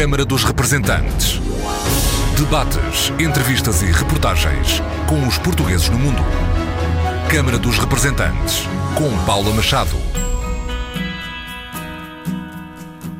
Câmara dos Representantes. Debates, entrevistas e reportagens com os portugueses no mundo. Câmara dos Representantes, com Paula Machado.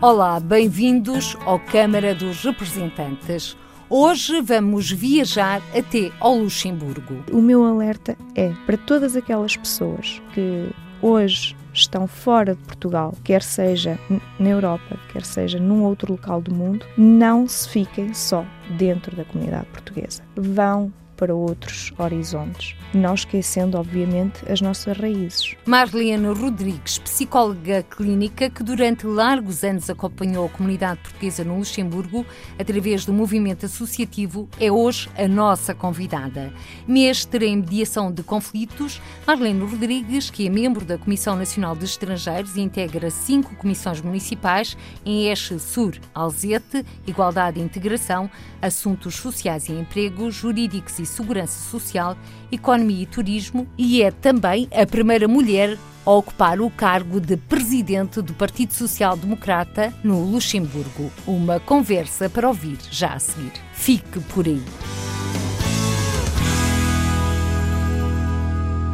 Olá, bem-vindos ao Câmara dos Representantes. Hoje vamos viajar até ao Luxemburgo. O meu alerta é para todas aquelas pessoas que hoje estão fora de Portugal, quer seja na Europa, quer seja num outro local do mundo, não se fiquem só dentro da comunidade portuguesa. Vão para outros horizontes, não esquecendo, obviamente, as nossas raízes. Marlene Rodrigues, psicóloga clínica que durante largos anos acompanhou a comunidade portuguesa no Luxemburgo através do movimento associativo, é hoje a nossa convidada. Mestre em mediação de conflitos, Marlene Rodrigues, que é membro da Comissão Nacional de Estrangeiros e integra cinco comissões municipais em Eixo Sur, Alzete, Igualdade e Integração, Assuntos Sociais e Emprego, Jurídicos e Segurança Social, Economia e Turismo e é também a primeira mulher a ocupar o cargo de presidente do Partido Social Democrata no Luxemburgo. Uma conversa para ouvir já a seguir. Fique por aí.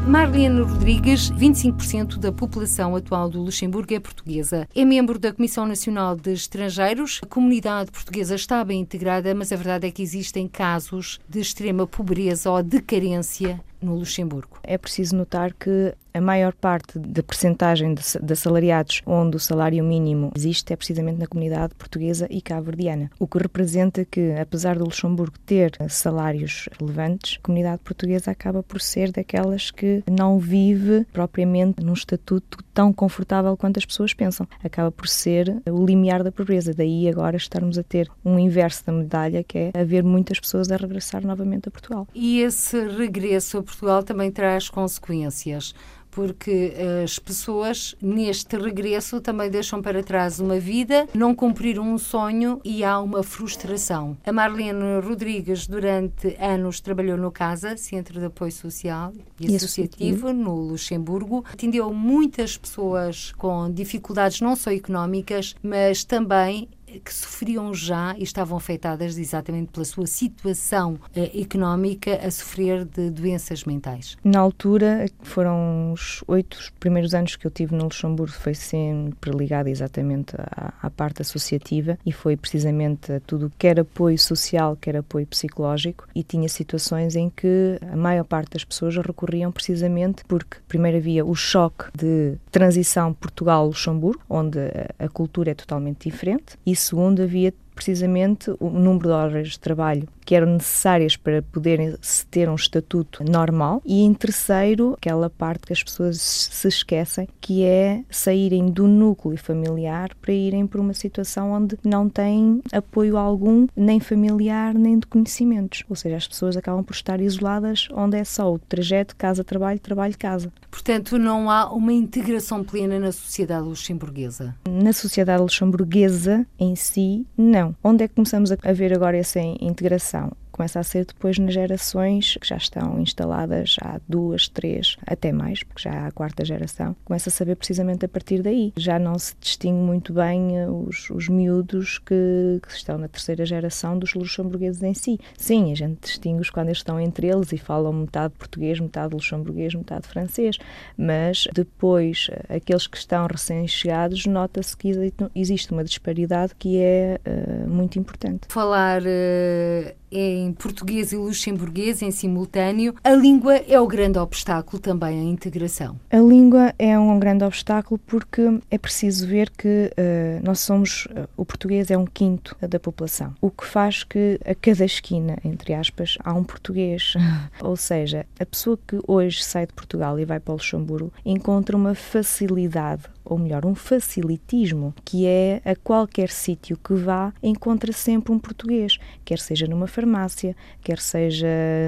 Marlene Rodrigues, 25% da população atual do Luxemburgo é portuguesa. É membro da Comissão Nacional de Estrangeiros. A comunidade portuguesa está bem integrada, mas a verdade é que existem casos de extrema pobreza ou de carência no Luxemburgo. É preciso notar que a maior parte da percentagem de, assalariados onde o salário mínimo existe é precisamente na comunidade portuguesa e cabo-verdiana, o que representa que, apesar do Luxemburgo ter salários relevantes, a comunidade portuguesa acaba por ser daquelas que não vive propriamente num estatuto tão confortável quanto as pessoas pensam. Acaba por ser o limiar da pobreza. Daí agora estarmos a ter um inverso da medalha, que é haver muitas pessoas a regressar novamente a Portugal. E esse regresso a Portugal também traz consequências porque as pessoas neste regresso também deixam para trás uma vida, não cumpriram um sonho e há uma frustração. A Marlene Rodrigues durante anos trabalhou no CASA, Centro de Apoio Social e, e Associativo, no Luxemburgo. Atendeu muitas pessoas com dificuldades não só económicas, mas também que sofriam já e estavam afetadas exatamente pela sua situação eh, económica a sofrer de doenças mentais? Na altura, foram os oito primeiros anos que eu tive no Luxemburgo, foi sempre ligado exatamente à, à parte associativa e foi precisamente a tudo que era apoio social, que era apoio psicológico e tinha situações em que a maior parte das pessoas recorriam precisamente porque, primeiro, havia o choque de transição Portugal-Luxemburgo, onde a cultura é totalmente diferente, e segundo, havia precisamente o número de horas de trabalho que eram necessárias para poderem ter um estatuto normal e em terceiro, aquela parte que as pessoas se esquecem, que é saírem do núcleo familiar para irem para uma situação onde não têm apoio algum, nem familiar, nem de conhecimentos. Ou seja, as pessoas acabam por estar isoladas onde é só o trajeto casa-trabalho, trabalho-casa. Portanto, não há uma integração plena na sociedade luxemburguesa? Na sociedade luxemburguesa em si, não. Onde é que começamos a ver agora essa integração? Começa a ser depois nas gerações que já estão instaladas há duas, três, até mais, porque já há a quarta geração, começa a saber precisamente a partir daí. Já não se distingue muito bem eh, os, os miúdos que, que estão na terceira geração dos luxemburgueses em si. Sim, a gente distingue-os quando eles estão entre eles e falam metade português, metade luxemburguês, metade francês, mas depois, eh, aqueles que estão recém-chegados, nota-se que existe uma disparidade que é uh, muito importante. Falar uh, em português e luxemburguês em simultâneo. A língua é o grande obstáculo também à integração. A língua é um grande obstáculo porque é preciso ver que uh, nós somos, uh, o português é um quinto da população, o que faz que a cada esquina, entre aspas, há um português. Ou seja, a pessoa que hoje sai de Portugal e vai para o Luxemburgo encontra uma facilidade ou melhor, um facilitismo, que é a qualquer sítio que vá, encontra sempre um português, quer seja numa farmácia, quer seja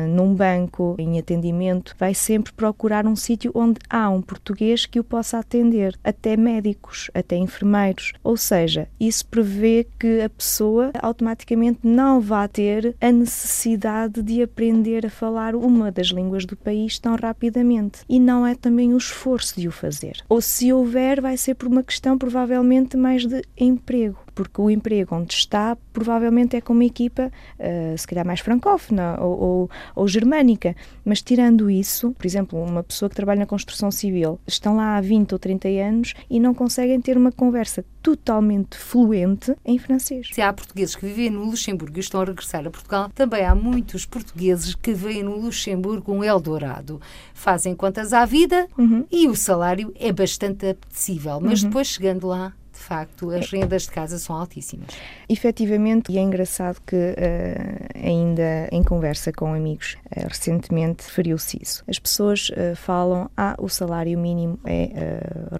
num banco, em atendimento, vai sempre procurar um sítio onde há um português que o possa atender, até médicos, até enfermeiros. Ou seja, isso prevê que a pessoa automaticamente não vá ter a necessidade de aprender a falar uma das línguas do país tão rapidamente. E não é também o esforço de o fazer. Ou se houver, vai ser por uma questão provavelmente mais de emprego porque o emprego onde está provavelmente é com uma equipa, uh, se calhar mais francófona ou, ou, ou, germânica. Mas tirando isso, por exemplo, uma pessoa que trabalha na construção civil, estão lá há 20 ou 30 anos e não conseguem ter uma conversa totalmente fluente em francês. Se há portugueses que vivem no Luxemburgo e estão a regressar a Portugal, também há muitos portugueses que veem no Luxemburgo um Eldorado. Fazem contas à vida uhum. e o salário é bastante apetecível, mas uhum. depois chegando lá de facto, as rendas de casa são altíssimas. Efetivamente, e é engraçado que uh, ainda em conversa com amigos, uh, recentemente referiu-se isso. As pessoas uh, falam, ah, o salário mínimo é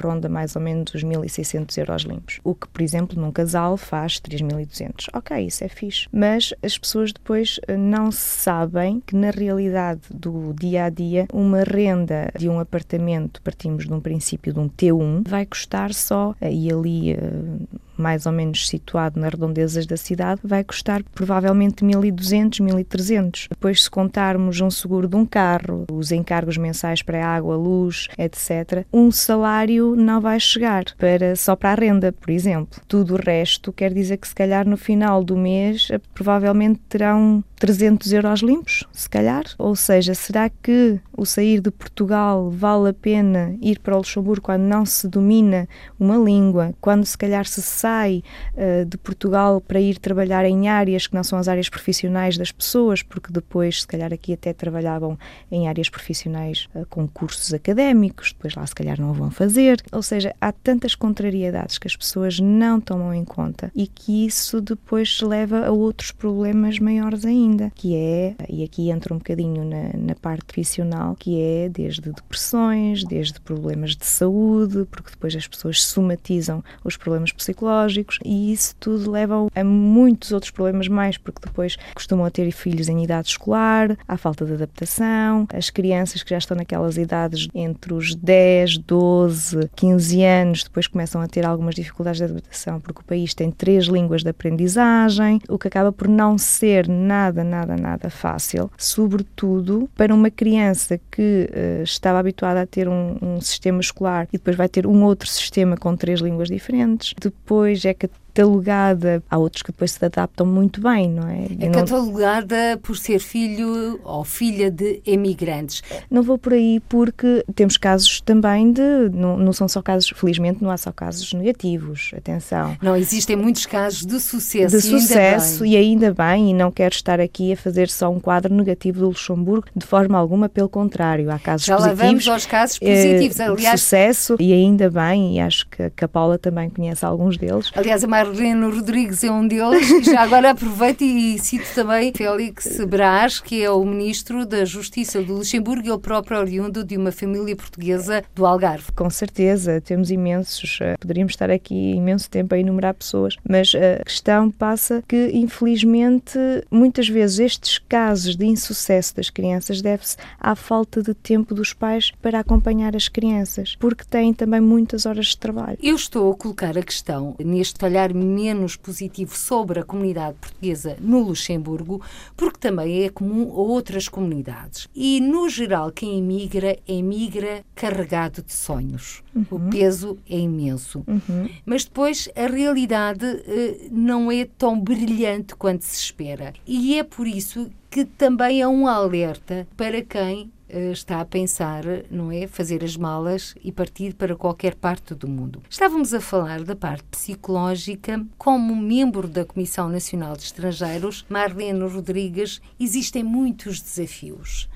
ronda mais ou menos os 1.600 euros limpos, o que, por exemplo, num casal faz 3.200. Ok, isso é fixe. Mas as pessoas depois não sabem que na realidade do dia a dia, uma renda de um apartamento, partimos de um princípio de um T1, vai custar só, e ali uh, mais ou menos situado nas redondezas da cidade, vai custar provavelmente 1.200, 1.300. Depois, se contarmos um seguro de um carro, os encargos mensais para água, luz, etc., um salário não vai chegar para, só para a renda, por exemplo. Tudo o resto quer dizer que, se calhar, no final do mês, eh, provavelmente terão 300 euros limpos, se calhar. Ou seja, será que o sair de Portugal vale a pena ir para o Luxemburgo quando não se domina uma língua, quando se calhar se sai uh, de Portugal para ir trabalhar em áreas que não são as áreas profissionais das pessoas, porque depois, se calhar, aqui até trabalhavam em áreas profissionais uh, com cursos académicos, depois lá, se calhar, não vão fazer. Ou seja, há tantas contrariedades que as pessoas não tomam em conta e que isso depois leva a outros problemas maiores ainda, que é, e aqui entra um bocadinho na, na parte profissional, que é desde depressões, desde problemas de saúde, porque depois as pessoas somatizam os problemas psicológicos e isso tudo leva a muitos outros problemas mais, porque depois costumam ter filhos em idade escolar, há falta de adaptação, as crianças que já estão naquelas idades entre os 10, 12, 15 anos, depois começam a ter algumas dificuldades de adaptação, porque o país tem três línguas de aprendizagem, o que acaba por não ser nada, nada, nada fácil, sobretudo para uma criança que uh, estava habituada a ter um, um sistema escolar e depois vai ter um outro sistema com três línguas diferentes. Depois é catalogada. Há outros que depois se adaptam muito bem, não é? É catalogada por ser filho ou filha de emigrantes. Não vou por aí porque temos casos também de. Não, não são só casos, felizmente, não há só casos negativos. Atenção. Não, existem muitos casos de sucesso. De e sucesso ainda e ainda bem, e não quero estar aqui a fazer só um quadro negativo do Luxemburgo, de forma alguma, pelo contrário. Há casos Já positivos. Já vamos aos casos positivos, eh, aliás. De sucesso, e ainda bem, e acho que, que a Paula também conhece alguns deles. Aliás, a Marlene Rodrigues é um deles. E já agora aproveito e cito também Félix Brás, que é o ministro da Justiça do Luxemburgo e ele próprio oriundo de uma família portuguesa do Algarve. Com certeza, temos imensos, eh, poderíamos estar aqui imenso tempo a enumerar pessoas, mas a questão passa que, infelizmente, muitas vezes estes casos de insucesso das crianças deve-se à falta de tempo dos pais para acompanhar as crianças, porque têm também muitas horas de trabalho. Eu estou a colocar a questão neste falhar menos positivo sobre a comunidade portuguesa no Luxemburgo, porque também é comum a outras comunidades. E, no geral, quem emigra, emigra carregado de sonhos. Uhum. O peso é imenso. Uhum. Mas depois a realidade eh, não é tão brilhante quanto se espera. E é por isso que também é um alerta para quem está a pensar, não é? Fazer as malas e partir para qualquer parte do mundo. Estávamos a falar da parte psicológica. Como membro da Comissão Nacional de Estrangeiros, Marlene Rodrigues, existem muitos desafios.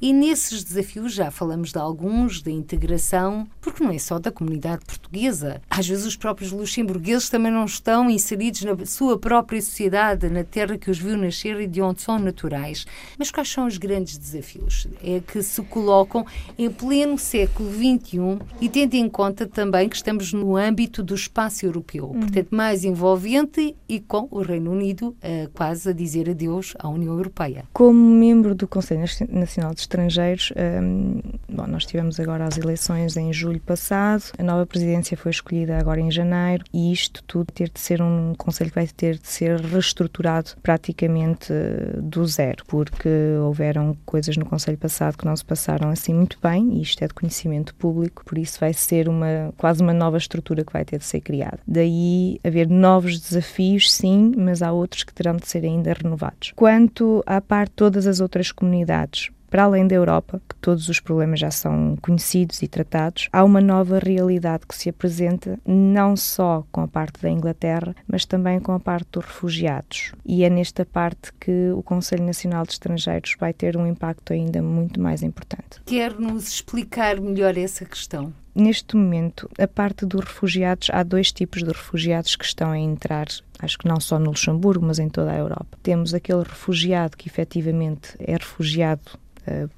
E nesses desafios já falamos de alguns, de integração, porque não é só da comunidade portuguesa. Às vezes os próprios luxemburgueses também não estão inseridos na sua própria sociedade, na terra que os viu nascer e de onde são naturais. Mas quais são os grandes desafios? É que se colocam em pleno século XXI e tendo em conta também que estamos no âmbito do espaço europeu, uhum. portanto mais envolvente e com o Reino Unido uh, quase a dizer adeus à União Europeia. Como membro do Conselho Nacional Nacional de Estrangeiros, um, bom, nós tivemos agora as eleições em julho passado, a nova presidência foi escolhida agora em janeiro e isto tudo ter de ser um conselho que vai ter de ser reestruturado praticamente uh, do zero, porque houveram coisas no conselho passado que não se passaram assim muito bem e isto é de conhecimento público, por isso vai ser uma quase uma nova estrutura que vai ter de ser criada. Daí haver novos desafios, sim, mas há outros que terão de ser ainda renovados. Quanto à parte todas as outras comunidades, para além da Europa, que todos os problemas já são conhecidos e tratados, há uma nova realidade que se apresenta não só com a parte da Inglaterra, mas também com a parte dos refugiados. E é nesta parte que o Conselho Nacional de Estrangeiros vai ter um impacto ainda muito mais importante. Quer nos explicar melhor essa questão? Neste momento, a parte dos refugiados, há dois tipos de refugiados que estão a entrar, acho que não só no Luxemburgo, mas em toda a Europa. Temos aquele refugiado que efetivamente é refugiado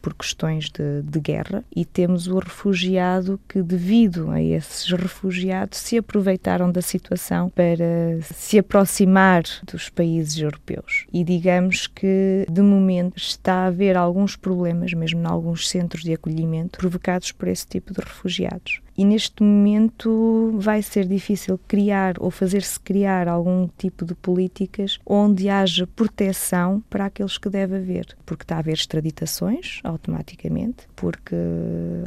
por questões de, de, guerra e temos o refugiado que, devido a esses refugiados, se aproveitaram da situação para se aproximar dos países europeus. E digamos que, de momento, está a haver alguns problemas, mesmo em alguns centros de acolhimento, provocados por esse tipo de refugiados e neste momento vai ser difícil criar ou fazer-se criar algum tipo de políticas onde haja proteção para aqueles que deve haver, porque está a haver extraditações automaticamente, porque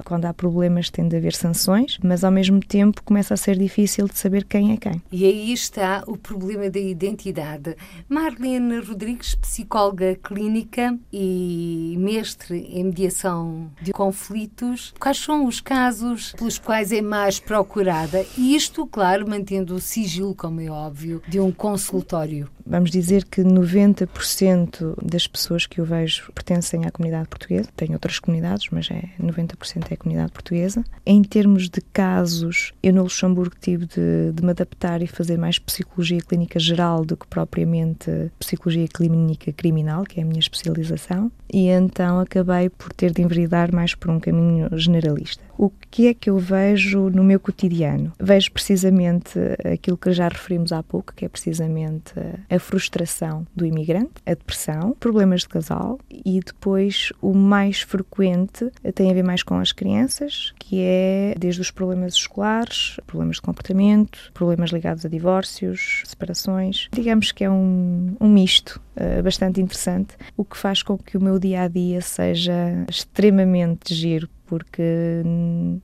quando há problemas tem de haver sanções, mas ao mesmo tempo começa a ser difícil de saber quem é quem. E aí está o problema da identidade. Marlene Rodrigues, psicóloga clínica e mestre em mediação de conflitos, quais são os casos pelos quais mais é mais procurada. E isto, claro, mantendo o sigilo, como é óbvio, de um consultório. Vamos dizer que 90% das pessoas que eu vejo pertencem à comunidade portuguesa. Tem outras comunidades, mas é 90% é a comunidade portuguesa. Em termos de casos, eu no Luxemburgo tive de, de me adaptar e fazer mais psicologia clínica geral do que propriamente psicologia clínica criminal, que é a minha especialização. E então acabei por ter de enveredar mais por um caminho generalista. O que é que eu vejo no meu cotidiano? Vejo precisamente aquilo que já referimos há pouco, que é precisamente a frustração do imigrante, a depressão, problemas de casal e depois o mais frequente tem a ver mais com as crianças, que é desde os problemas escolares, problemas de comportamento, problemas ligados a divórcios, separações. Digamos que é um, um misto uh, bastante interessante, o que faz com que o meu dia a dia seja extremamente giro porque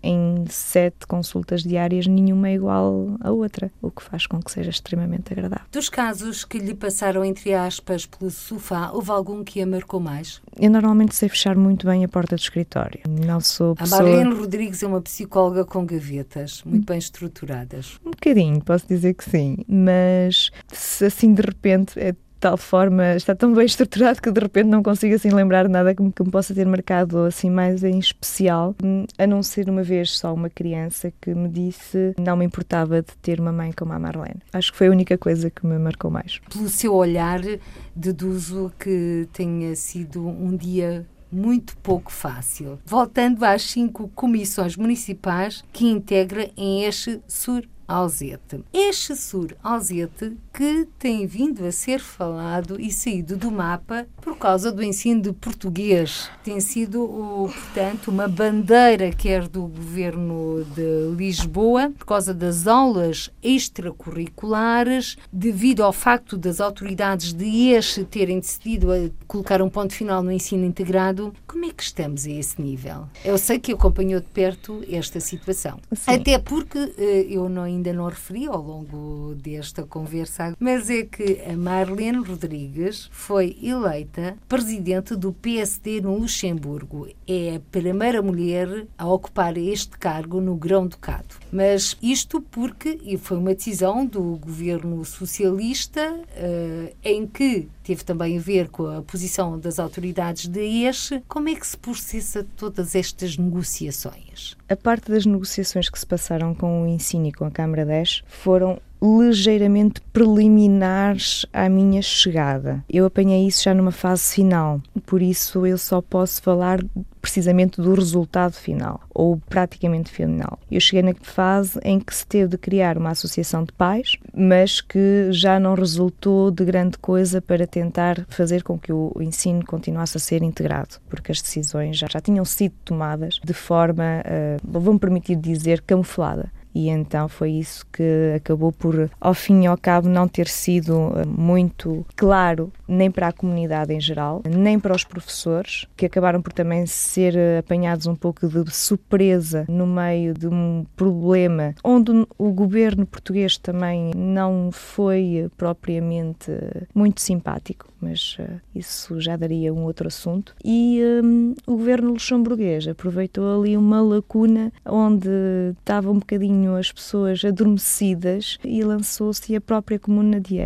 em sete consultas diárias nenhuma é igual à outra, o que faz com que seja extremamente agradável. Dos casos que lhe passaram, entre aspas, pelo sofá, houve algum que a marcou mais? Eu normalmente sei fechar muito bem a porta do escritório. Não sou pessoa... A Marlene Rodrigues é uma psicóloga com gavetas, muito bem estruturadas. Um bocadinho, posso dizer que sim, mas se assim de repente é tal forma, está tão bem estruturado que de repente não consigo assim lembrar nada que me, que me, possa ter marcado assim mais em especial, a não ser uma vez só uma criança que me disse não me importava de ter uma mãe como a Marlene. Acho que foi a única coisa que me marcou mais. Pelo seu olhar, deduzo que tenha sido um dia muito pouco fácil. Voltando às cinco comissões municipais que integra em este Sur Alzete. Este Sur Alzete que tem vindo a ser falado e saído do mapa por causa do ensino de português. Tem sido, portanto, uma bandeira quer do governo de Lisboa por causa das aulas extracurriculares, devido ao facto das autoridades de este terem decidido colocar um ponto final no ensino integrado. Como é que estamos a esse nível? Eu sei que acompanhou de perto esta situação. Sim. Até porque eh, eu não ainda não referi ao longo desta conversa, mas é que a Marlene Rodrigues foi eleita presidente do PSD no Luxemburgo. É a primeira mulher a ocupar este cargo no Grão-Ducado. Mas isto porque e foi uma decisão do governo socialista uh, em que teve também a ver com a posição das autoridades de este. Como é que se processa todas estas negociações? A parte das negociações que se passaram com o ensino e com a Câmara 10 foram ligeiramente preliminares à minha chegada. Eu apanhei isso já numa fase final, por isso eu só posso falar precisamente do resultado final, ou praticamente final. Eu cheguei na fase em que se teve de criar uma associação de pais, mas que já não resultou de grande coisa para tentar fazer com que o ensino continuasse a ser integrado, porque as decisões já, já tinham sido tomadas de forma, uh, vou-me permitir dizer, camuflada e então foi isso que acabou por, ao fim e ao cabo, não ter sido eh, muito claro nem para a comunidade em geral, nem para os professores, que acabaram por também ser eh, apanhados um pouco de surpresa no meio de um problema onde o governo português também não foi eh, propriamente muito simpático, mas isso já daria um outro assunto. E um, o governo luxemburguês aproveitou ali uma lacuna onde estava um bocadinho as pessoas adormecidas e lançou-se a própria comuna de.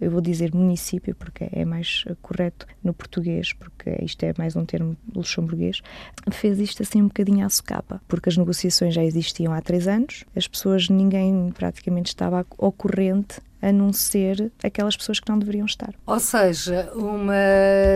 Eu vou dizer município porque é mais correto no português, porque isto é mais um termo luxemburguês. Fez isto assim um bocadinho à socapa, porque as negociações já existiam há três anos, as pessoas, ninguém praticamente estava ao corrente a não ser aquelas pessoas que não deveriam estar. Ou seja, uma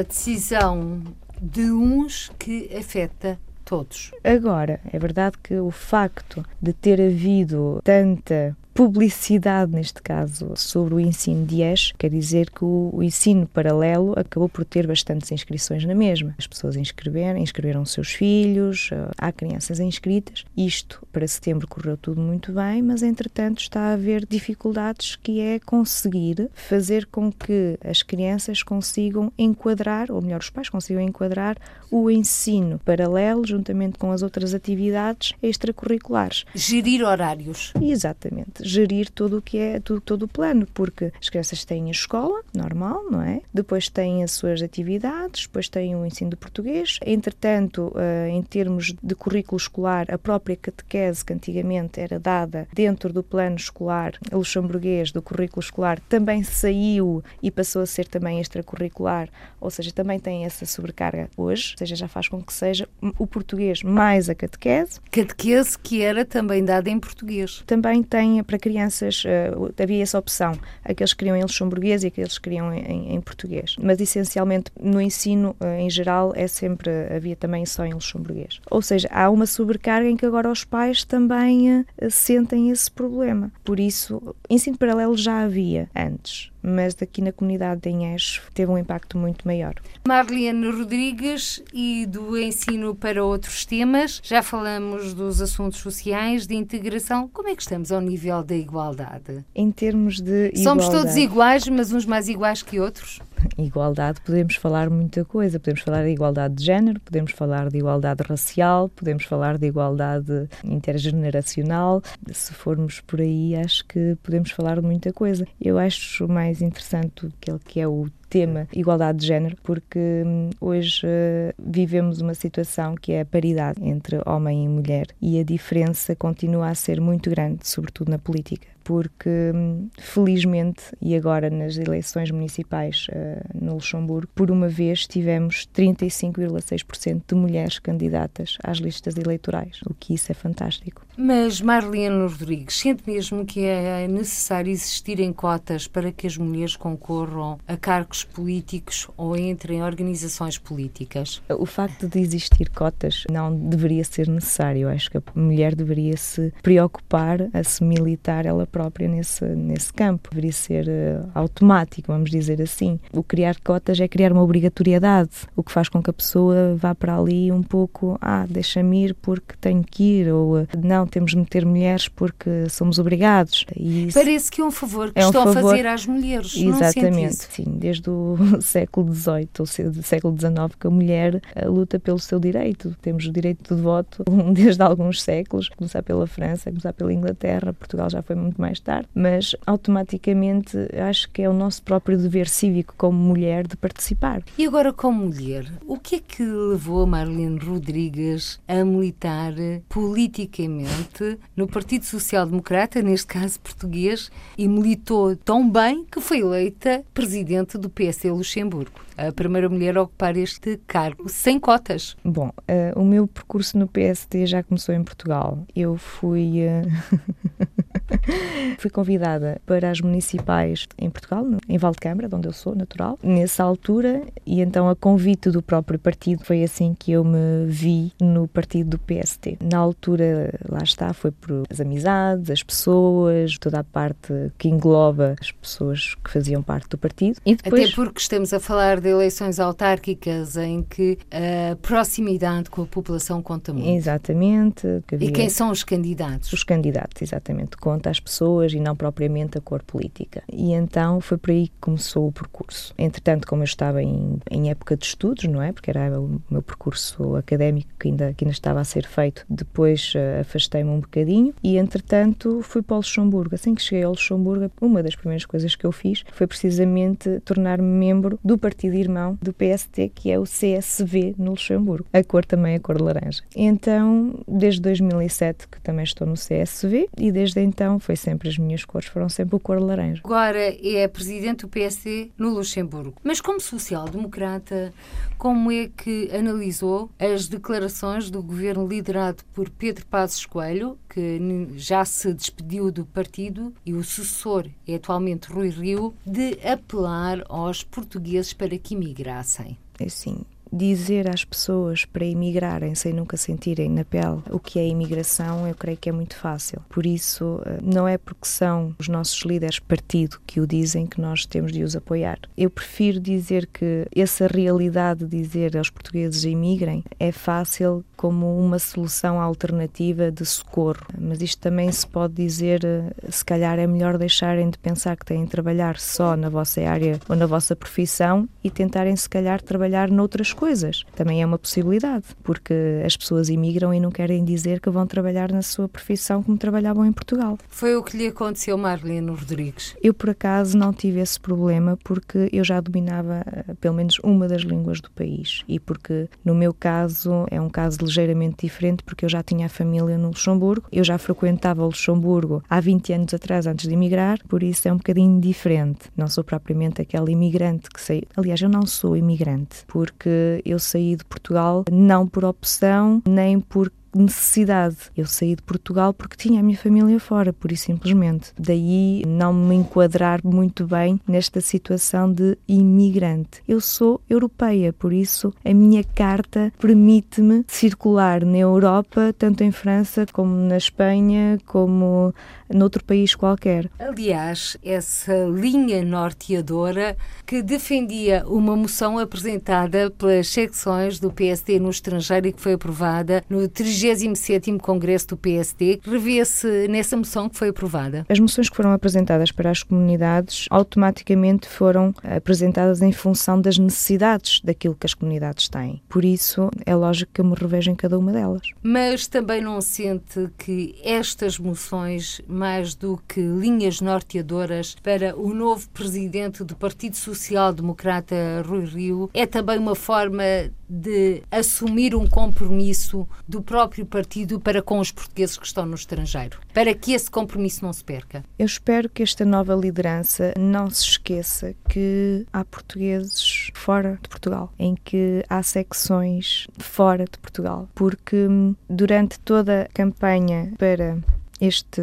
decisão de uns que afeta todos. Agora, é verdade que o facto de ter havido tanta publicidade, neste caso, sobre o ensino de ES, quer dizer que o, o, ensino paralelo acabou por ter bastantes inscrições na mesma. As pessoas inscreveram, inscreveram seus filhos, uh, há crianças inscritas. Isto, para setembro, correu tudo muito bem, mas entretanto está a haver dificuldades que é conseguir fazer com que as crianças consigam enquadrar, ou melhor, os pais consigam enquadrar o ensino paralelo, juntamente com as outras atividades extracurriculares. Gerir horários. Exatamente gerir tudo o que é tudo, todo o plano, porque as crianças têm a escola normal, não é? Depois têm as suas atividades, depois têm o ensino do português. Entretanto, uh, em termos de currículo escolar, a própria catequese que antigamente era dada dentro do plano escolar luxemburguês do currículo escolar também saiu e passou a ser também extracurricular, ou seja, também tem essa sobrecarga hoje, ou seja, já faz com que seja o português mais a catequese. Catequese que era também dada em português. Também tem para crianças, uh, havia essa opção, aqueles que queriam em luxemburguês e aqueles que queriam em, em português. Mas essencialmente no ensino uh, em geral é sempre, havia também só em luxemburguês. Ou seja, há uma sobrecarga em que agora os pais também uh, sentem esse problema. Por isso, ensino paralelo já havia antes mas daqui na comunidade de Inhés teve um impacto muito maior. Marlene Rodrigues e do ensino para outros temas. Já falamos dos assuntos sociais, de integração. Como é que estamos ao nível da igualdade? Em termos de Somos todos iguais, mas uns mais iguais que outros? Igualdade, podemos falar muita coisa. Podemos falar de igualdade de género, podemos falar de igualdade racial, podemos falar de igualdade intergeneracional. Se formos por aí, acho que podemos falar de muita coisa. Eu acho mais interessante aquele que é o tema igualdade de género, porque hum, hoje uh, vivemos uma situação que é a paridade entre homem e mulher e a diferença continua a ser muito grande, sobretudo na política porque hum, felizmente, e agora nas eleições municipais uh, no Luxemburgo, por uma vez tivemos 35,6% de mulheres candidatas às listas eleitorais, o que isso é fantástico. Mas Marlene Rodrigues, sente mesmo que é necessário existirem cotas para que as mulheres concorram a cargos políticos ou entrem em organizações políticas? O facto de existir cotas não deveria ser necessário. Acho que a mulher deveria se preocupar a se militar ela própria nesse, nesse campo. Deveria ser uh, automático, vamos dizer assim. O criar cotas é criar uma obrigatoriedade, o que faz com que a pessoa vá para ali um pouco, ah, deixa-me ir porque tenho que ir, ou não, temos de meter mulheres porque somos obrigados. Parece que é um favor que é um estão favor, a fazer às mulheres. Exatamente, sim. Desde o século XVIII ou século XIX que a mulher uh, luta pelo seu direito. Temos o direito de voto desde alguns séculos, começar pela França, começar pela Inglaterra, Portugal já foi muito mais tarde, mas automaticamente acho que é o nosso próprio dever cívico como mulher de participar. E agora, como mulher, o que é que levou a Marlene Rodrigues a militar politicamente no Partido Social Democrata, neste caso português, e militou tão bem que foi eleita presidente do PSD Luxemburgo? A primeira mulher a ocupar este cargo sem cotas. Bom, uh, o meu percurso no PSD já começou em Portugal. Eu fui. Uh... Fui convidada para as municipais em Portugal, em Valdecâmara, de onde eu sou, natural, nessa altura, e então a convite do próprio partido foi assim que eu me vi no partido do PST. Na altura, lá está, foi por as amizades, as pessoas, toda a parte que engloba as pessoas que faziam parte do partido. E depois... Até porque estamos a falar de eleições autárquicas em que a proximidade com a população conta muito. Exatamente. Havia... E quem são os candidatos? Os candidatos, exatamente. Conta as pessoas e não propriamente a cor política. E então foi por aí que começou o percurso. Entretanto, como eu estava em, em época de estudos, não é? Porque era o meu percurso académico que ainda, que ainda estava a ser feito, depois uh, afastei-me um bocadinho e, entretanto, fui para o Luxemburgo. Assim que cheguei ao Luxemburgo, uma das primeiras coisas que eu fiz foi precisamente tornar-me membro do partido irmão do PST, que é o CSV no Luxemburgo. A cor também é a cor laranja. Então, desde 2007 que também estou no CSV e desde então foi sempre as minhas cores, foram sempre o cor laranja. Agora é presidente do PST no Luxemburgo. Mas como social-democrata, como é que analisou as declarações do governo liderado por Pedro Passos Coelho, que já se despediu do partido, e o sucessor é atualmente Rui Rio, de apelar aos portugueses para que imigrassem? É sim, dizer às pessoas para emigrarem sem nunca sentirem na pele o que é imigração, eu creio que é muito fácil. Por isso, eh, não é porque são os nossos líderes partido que o dizem que nós temos de os apoiar. Eu prefiro dizer que essa realidade de dizer aos portugueses emigrem é fácil como uma solução alternativa de socorro. Mas isto também se pode dizer, eh, se calhar é melhor deixarem de pensar que têm de trabalhar só na vossa área ou na vossa profissão e tentarem se calhar trabalhar noutras coisas. Também é uma possibilidade, porque as pessoas imigram e não querem dizer que vão trabalhar na sua profissão como trabalhavam em Portugal. Foi o que lhe aconteceu, Marlene Rodrigues? Eu, por acaso, não tive esse problema porque eu já dominava eh, pelo menos uma das línguas do país e porque, no meu caso, é um caso ligeiramente diferente porque eu já tinha a família no Luxemburgo, eu já frequentava o Luxemburgo há 20 anos atrás, antes de emigrar, por isso é um bocadinho diferente. Não sou propriamente aquela imigrante que saiu. Aliás, eu não sou imigrante porque eu saí de Portugal não por opção, nem por necessidade. Eu saí de Portugal porque tinha a minha família fora, por isso simplesmente. Daí não me enquadrar muito bem nesta situação de imigrante. Eu sou europeia, por isso a minha carta permite-me circular na Europa, tanto em França como na Espanha, como noutro país qualquer. Aliás, essa linha norteadora que defendia uma moção apresentada pelas secções do PSD no estrangeiro e que foi aprovada no 30 37º Congresso do PSD. Revê-se nessa moção que foi aprovada? As moções que foram apresentadas para as comunidades automaticamente foram apresentadas em função das necessidades daquilo que as comunidades têm. Por isso, é lógico que eu me revejo em cada uma delas. Mas também não sente que estas moções, mais do que linhas norteadoras para o novo presidente do Partido Social Democrata, Rui Rio, é também uma forma de assumir um compromisso do próprio partido para com os portugueses que estão no estrangeiro, para que esse compromisso não se perca? Eu espero que esta nova liderança não se esqueça que há portugueses fora de Portugal, em que há secções fora de Portugal, porque durante toda a campanha para este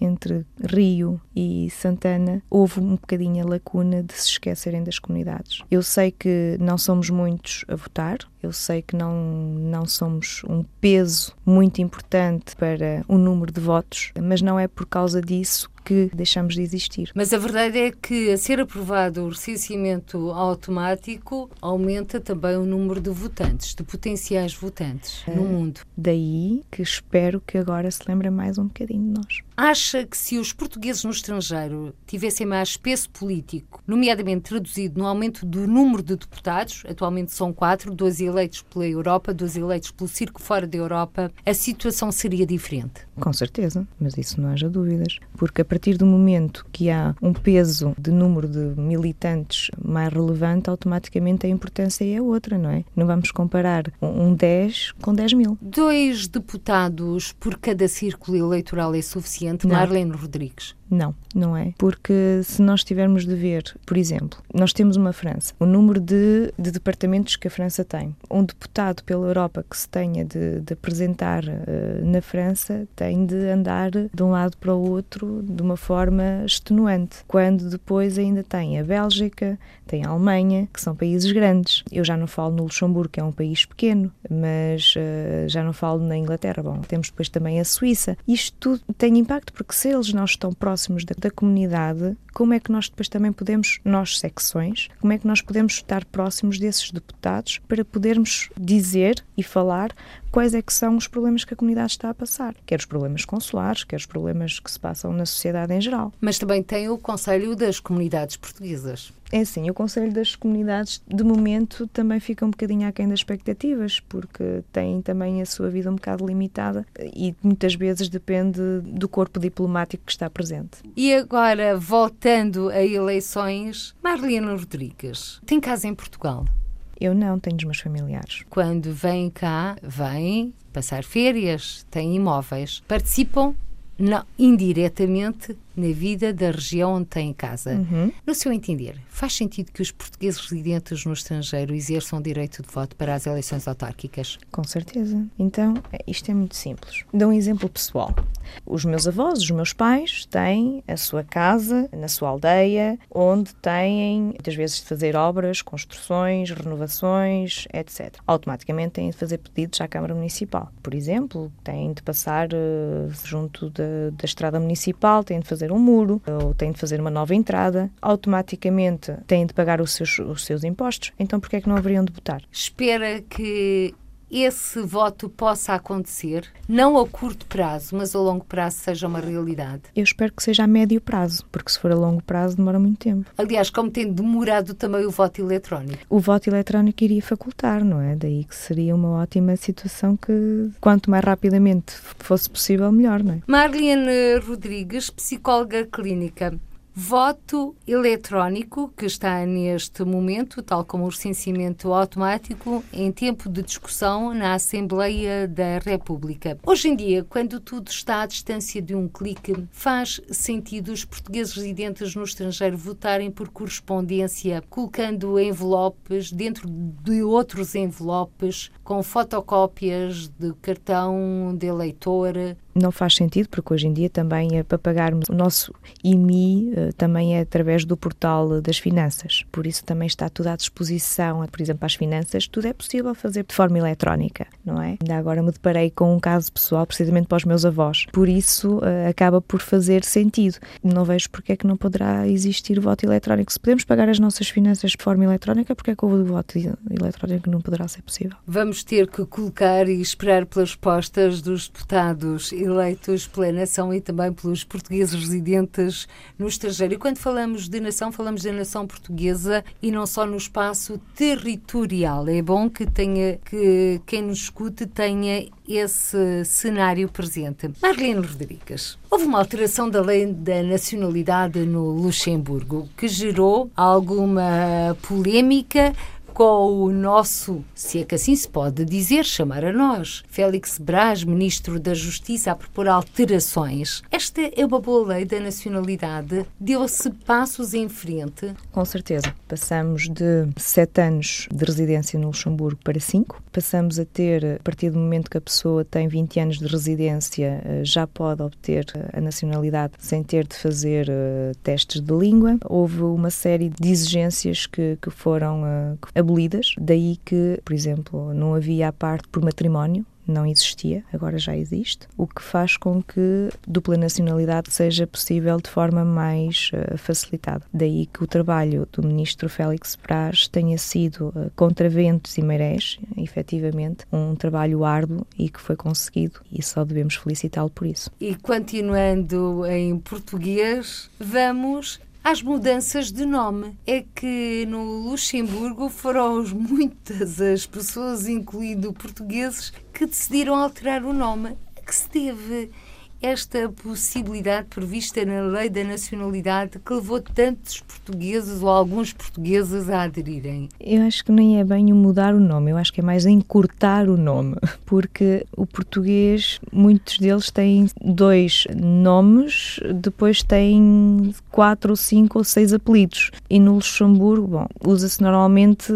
entre Rio e Santana houve um bocadinho a lacuna de se esquecerem das comunidades. Eu sei que não somos muitos a votar, eu sei que não, não somos um peso muito importante para o número de votos, mas não é por causa disso que deixamos de existir. Mas a verdade é que, a ser aprovado o recenseamento automático, aumenta também o número de votantes, de potenciais votantes no mundo. Daí que espero que agora se lembre mais um bocadinho de nós. Acha que se os portugueses no estrangeiro tivessem mais peso político, nomeadamente traduzido no aumento do número de deputados, atualmente são quatro, dois eleitos pela Europa, dois eleitos pelo circo fora da Europa, a situação seria diferente? Com certeza, mas isso não haja dúvidas. Porque a partir do momento que há um peso de número de militantes mais relevante, automaticamente a importância é outra, não é? Não vamos comparar um 10 com 10 mil. Dois deputados por cada círculo eleitoral é suficiente? Não. Marlene Rodrigues. Não, não é. Porque se nós tivermos de ver, por exemplo, nós temos uma França, o número de, de departamentos que a França tem. Um deputado pela Europa que se tenha de, de apresentar uh, na França tem de andar de um lado para o outro de uma forma extenuante. Quando depois ainda tem a Bélgica, tem a Alemanha, que são países grandes. Eu já não falo no Luxemburgo, que é um país pequeno, mas uh, já não falo na Inglaterra. Bom, temos depois também a Suíça. Isto tudo tem impacto porque se eles não estão próximos da, da comunidade, como é que nós depois também podemos, nós secções, como é que nós podemos estar próximos desses deputados para podermos dizer e falar quais é que são os problemas que a comunidade está a passar, quer os problemas consulares, quer os problemas que se passam na sociedade em geral. Mas também tem o Conselho das Comunidades Portuguesas. É sim, o Conselho das Comunidades, de momento, também fica um bocadinho aquém das expectativas, porque tem também a sua vida um bocado limitada e muitas vezes depende do corpo diplomático que está presente. E agora, voltando a eleições, Marlene Rodrigues, tem casa em Portugal? Eu não tenho os meus familiares. Quando vêm cá, vêm passar férias, têm imóveis, participam não, indiretamente na vida da região onde tem casa. Uhum. No seu entender, faz sentido que os portugueses residentes no estrangeiro exerçam o direito de voto para as eleições autárquicas? Com certeza. Então, isto é muito simples. Dou um exemplo pessoal. Os meus avós, os meus pais, têm a sua casa na sua aldeia, onde têm, muitas vezes, de fazer obras, construções, renovações, etc. Automaticamente têm de fazer pedidos à Câmara Municipal. Por exemplo, têm de passar uh, junto da, da estrada municipal, têm de fazer fazer um muro ou têm de fazer uma nova entrada, automaticamente têm de pagar os seus, os seus impostos. Então, por que é que não haveriam de votar? Espera que esse voto possa acontecer, não a curto prazo, mas a longo prazo seja uma realidade? Eu espero que seja a médio prazo, porque se for a longo prazo demora muito tempo. Aliás, como tem demorado também o voto eletrónico? O voto eletrónico iria facultar, não é? Daí que seria uma ótima situação que quanto mais rapidamente fosse possível, melhor, não é? Marlene Rodrigues, psicóloga clínica. Voto eletrónico, que está neste momento, tal como o recenseamento automático, em tempo de discussão na Assembleia da República. Hoje em dia, quando tudo está à distância de um clique, faz sentido os portugueses residentes no estrangeiro votarem por correspondência, colocando envelopes dentro de outros envelopes com fotocópias de cartão de eleitor, não faz sentido, porque hoje em dia também é para pagarmos o nosso IMI, eh, também é através do portal das finanças. Por isso também está tudo à disposição, por exemplo, as finanças, tudo é possível fazer de forma eletrónica, não é? Ainda agora me deparei com um caso pessoal, precisamente para os meus avós. Por isso eh, acaba por fazer sentido. Não vejo porque é que não poderá existir o voto eletrónico. Se podemos pagar as nossas finanças de forma eletrónica, porque é que o voto eletrónico não poderá ser possível? Vamos ter que colocar e esperar pelas respostas dos deputados eleitos pela nação e também pelos portugueses residentes no estrangeiro. E quando falamos de nação, falamos da nação portuguesa e não só no espaço territorial. É bom que tenha que quem nos escute tenha esse cenário presente. Marlene Rodrigues, houve uma alteração da lei da nacionalidade no Luxemburgo que gerou alguma polémica com o nosso, se é que assim se pode dizer, chamar a nós, Félix Braz, Ministro da Justiça, a propor alterações. Esta é uma boa lei da nacionalidade? Deu-se passos em frente? Com certeza. Passamos de sete anos de residência no Luxemburgo para cinco. Passamos a ter, a partir do momento que a pessoa tem 20 anos de residência, eh, já pode obter eh, a nacionalidade sem ter de fazer uh, testes de língua. Houve uma série de exigências que, que foram uh, abolidas, daí que, por exemplo, não havia a parte por matrimónio, não existia, agora já existe, o que faz com que dupla nacionalidade seja possível de forma mais uh, facilitada. Daí que o trabalho do ministro Félix Braz tenha sido uh, contra ventos e marés, efetivamente, um trabalho árduo e que foi conseguido e só devemos felicitá-lo por isso. E continuando em português, vamos às mudanças de nome. É que no Luxemburgo foram muitas as pessoas, incluindo portugueses, que decidiram alterar o nome. A que se deve esta possibilidade prevista na lei da nacionalidade que levou tantos portugueses ou alguns portugueses a aderirem? Eu acho que nem é bem o mudar o nome, eu acho que é mais encurtar o nome, porque o português, muitos deles têm dois nomes, depois têm quatro ou cinco ou seis apelidos. E no Luxemburgo, bom, usa-se normalmente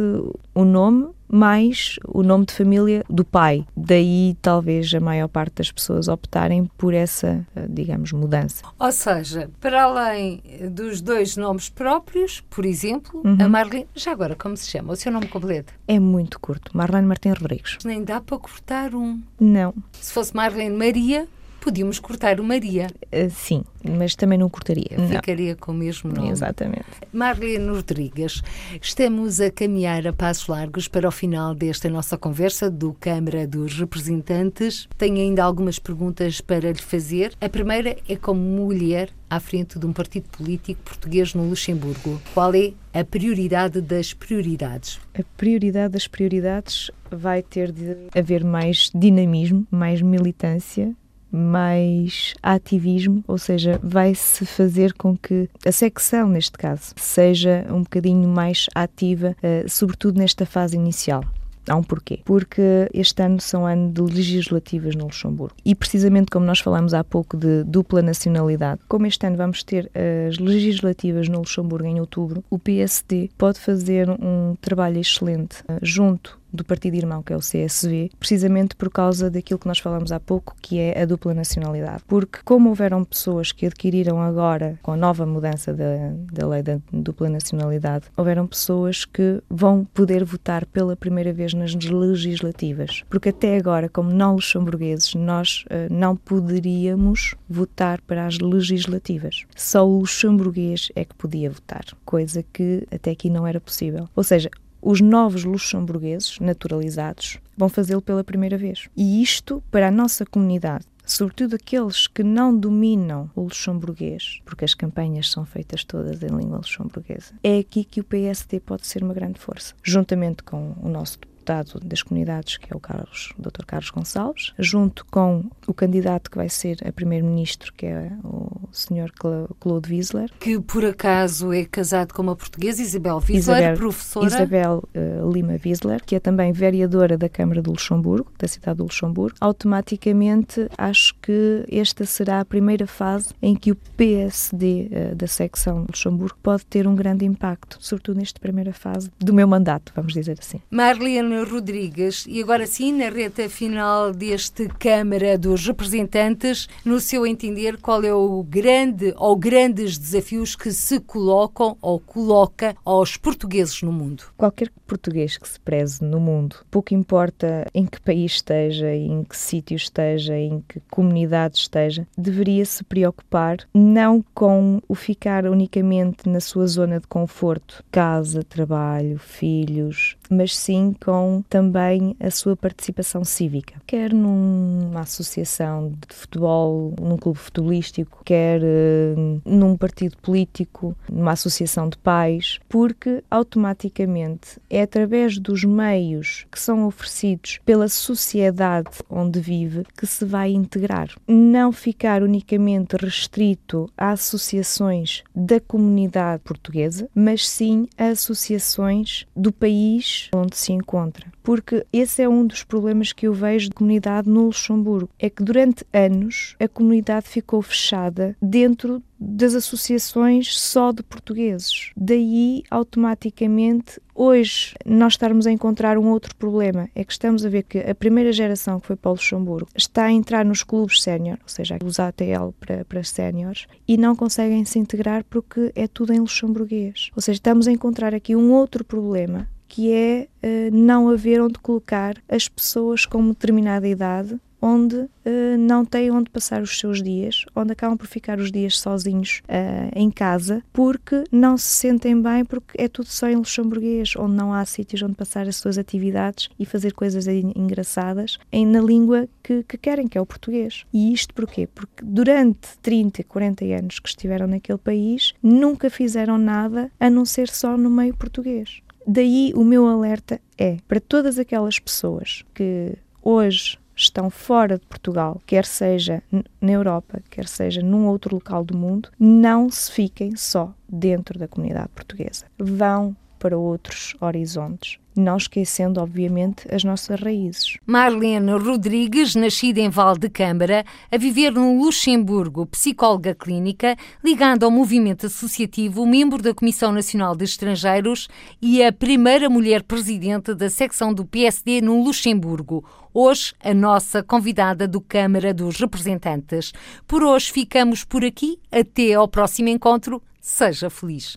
o nome mais o nome de família do pai. Daí, talvez, a maior parte das pessoas optarem por essa, eh, digamos, mudança. Ou seja, para além dos dois nomes próprios, por exemplo, uhum. a Marlene. Já agora, como se chama? O seu nome completo? É muito curto. Marlene Martins Rodrigues. Nem dá para cortar um. Não. Se fosse Marlene Maria, podíamos cortar o Maria. Uh, sim, mas também não cortaria. Ficaria não. com o mesmo nome. Exatamente. Marlene Rodrigues, estamos a caminhar a passos largos para o final desta nossa conversa do Câmara dos Representantes. Tenho ainda algumas perguntas para lhe fazer. A primeira é como mulher à frente de um partido político português no Luxemburgo. Qual é a prioridade das prioridades? A prioridade das prioridades vai ter de haver mais dinamismo, mais militância, mais ativismo, ou seja, vai-se fazer com que a secção, neste caso, seja um bocadinho mais ativa, uh, sobretudo nesta fase inicial. Há um porquê. Porque este ano são ano de legislativas no Luxemburgo. E precisamente como nós falamos há pouco de dupla nacionalidade, como este ano vamos ter as legislativas no Luxemburgo em outubro, o PSD pode fazer um trabalho excelente uh, junto do partido irmão, que é o CSV, precisamente por causa daquilo que nós falamos há pouco, que é a dupla nacionalidade. Porque, como houveram pessoas que adquiriram agora, com a nova mudança da, da lei da dupla nacionalidade, houveram pessoas que vão poder votar pela primeira vez nas legislativas. Porque até agora, como não luxemburgueses, nós uh, não poderíamos votar para as legislativas. Só o luxemburguês é que podia votar, coisa que até aqui não era possível. Ou seja, os novos luxemburgueses naturalizados vão fazê-lo pela primeira vez. E isto, para a nossa comunidade, sobretudo aqueles que não dominam o luxemburguês, porque as campanhas são feitas todas em língua luxemburguesa, é aqui que o PSD pode ser uma grande força, juntamente com o nosso deputado das comunidades, que é o Carlos, o Dr. Carlos Gonçalves, junto com o candidato que vai ser a primeiro-ministro, que é o Sr. Claude Wiesler. Que por acaso é casado com uma portuguesa, Isabel Wiesler, Isabel, professora. Isabel uh, Lima Wiesler, que é também vereadora da Câmara do Luxemburgo, da cidade do Luxemburgo. Automaticamente, acho que esta será a primeira fase em que o PSD uh, eh, da secção Luxemburgo pode ter um grande impacto, sobretudo nesta primeira fase do meu mandato, vamos dizer assim. Marlene Rodrigues. E agora sim, na reta final deste Câmara dos Representantes, no seu entender, qual é o grande ou grandes desafios que se colocam ou coloca aos portugueses no mundo? Qualquer português que se preze no mundo, pouco importa em que país esteja, em que sítio esteja, em que comunidade esteja, deveria se preocupar não com o ficar unicamente na sua zona de conforto, casa, trabalho, filhos, mas sim com também a sua participação cívica, quer numa associação de futebol, num clube futebolístico, quer uh, num partido político, numa associação de pais, porque automaticamente é através dos meios que são oferecidos pela sociedade onde vive que se vai integrar. Não ficar unicamente restrito a associações da comunidade portuguesa, mas sim a associações do país onde se encontra. Porque esse é um dos problemas que eu vejo de comunidade no Luxemburgo. É que durante anos a comunidade ficou fechada dentro das associações só de portugueses. Daí, automaticamente, hoje nós estarmos a encontrar um outro problema. É que estamos a ver que a primeira geração que foi para o Luxemburgo está a entrar nos clubes sénior, ou seja, os ATL para, para séniores, e não conseguem se integrar porque é tudo em luxemburguês. Ou seja, estamos a encontrar aqui um outro problema que é uh, não haver onde colocar as pessoas com determinada idade onde uh, não têm onde passar os seus dias, onde acabam por ficar os dias sozinhos uh, em casa, porque não se sentem bem, porque é tudo só em luxemburguês, onde não há sítios onde passar as suas atividades e fazer coisas engraçadas em, na língua que, que querem, que é o português. E isto porquê? Porque durante 30, 40 anos que estiveram naquele país, nunca fizeram nada a não ser só no meio português. Daí o meu alerta é para todas aquelas pessoas que hoje estão fora de Portugal, quer seja na Europa, quer seja num outro local do mundo, não se fiquem só dentro da comunidade portuguesa. Vão para outros horizontes não esquecendo, obviamente, as nossas raízes. Marlene Rodrigues, nascida em Val de Câmara, a viver no Luxemburgo, psicóloga clínica, ligada ao movimento associativo, membro da Comissão Nacional de Estrangeiros e a primeira mulher presidente da secção do PSD no Luxemburgo. Hoje, a nossa convidada do Câmara dos Representantes. Por hoje ficamos por aqui. Até ao próximo encontro. Seja feliz.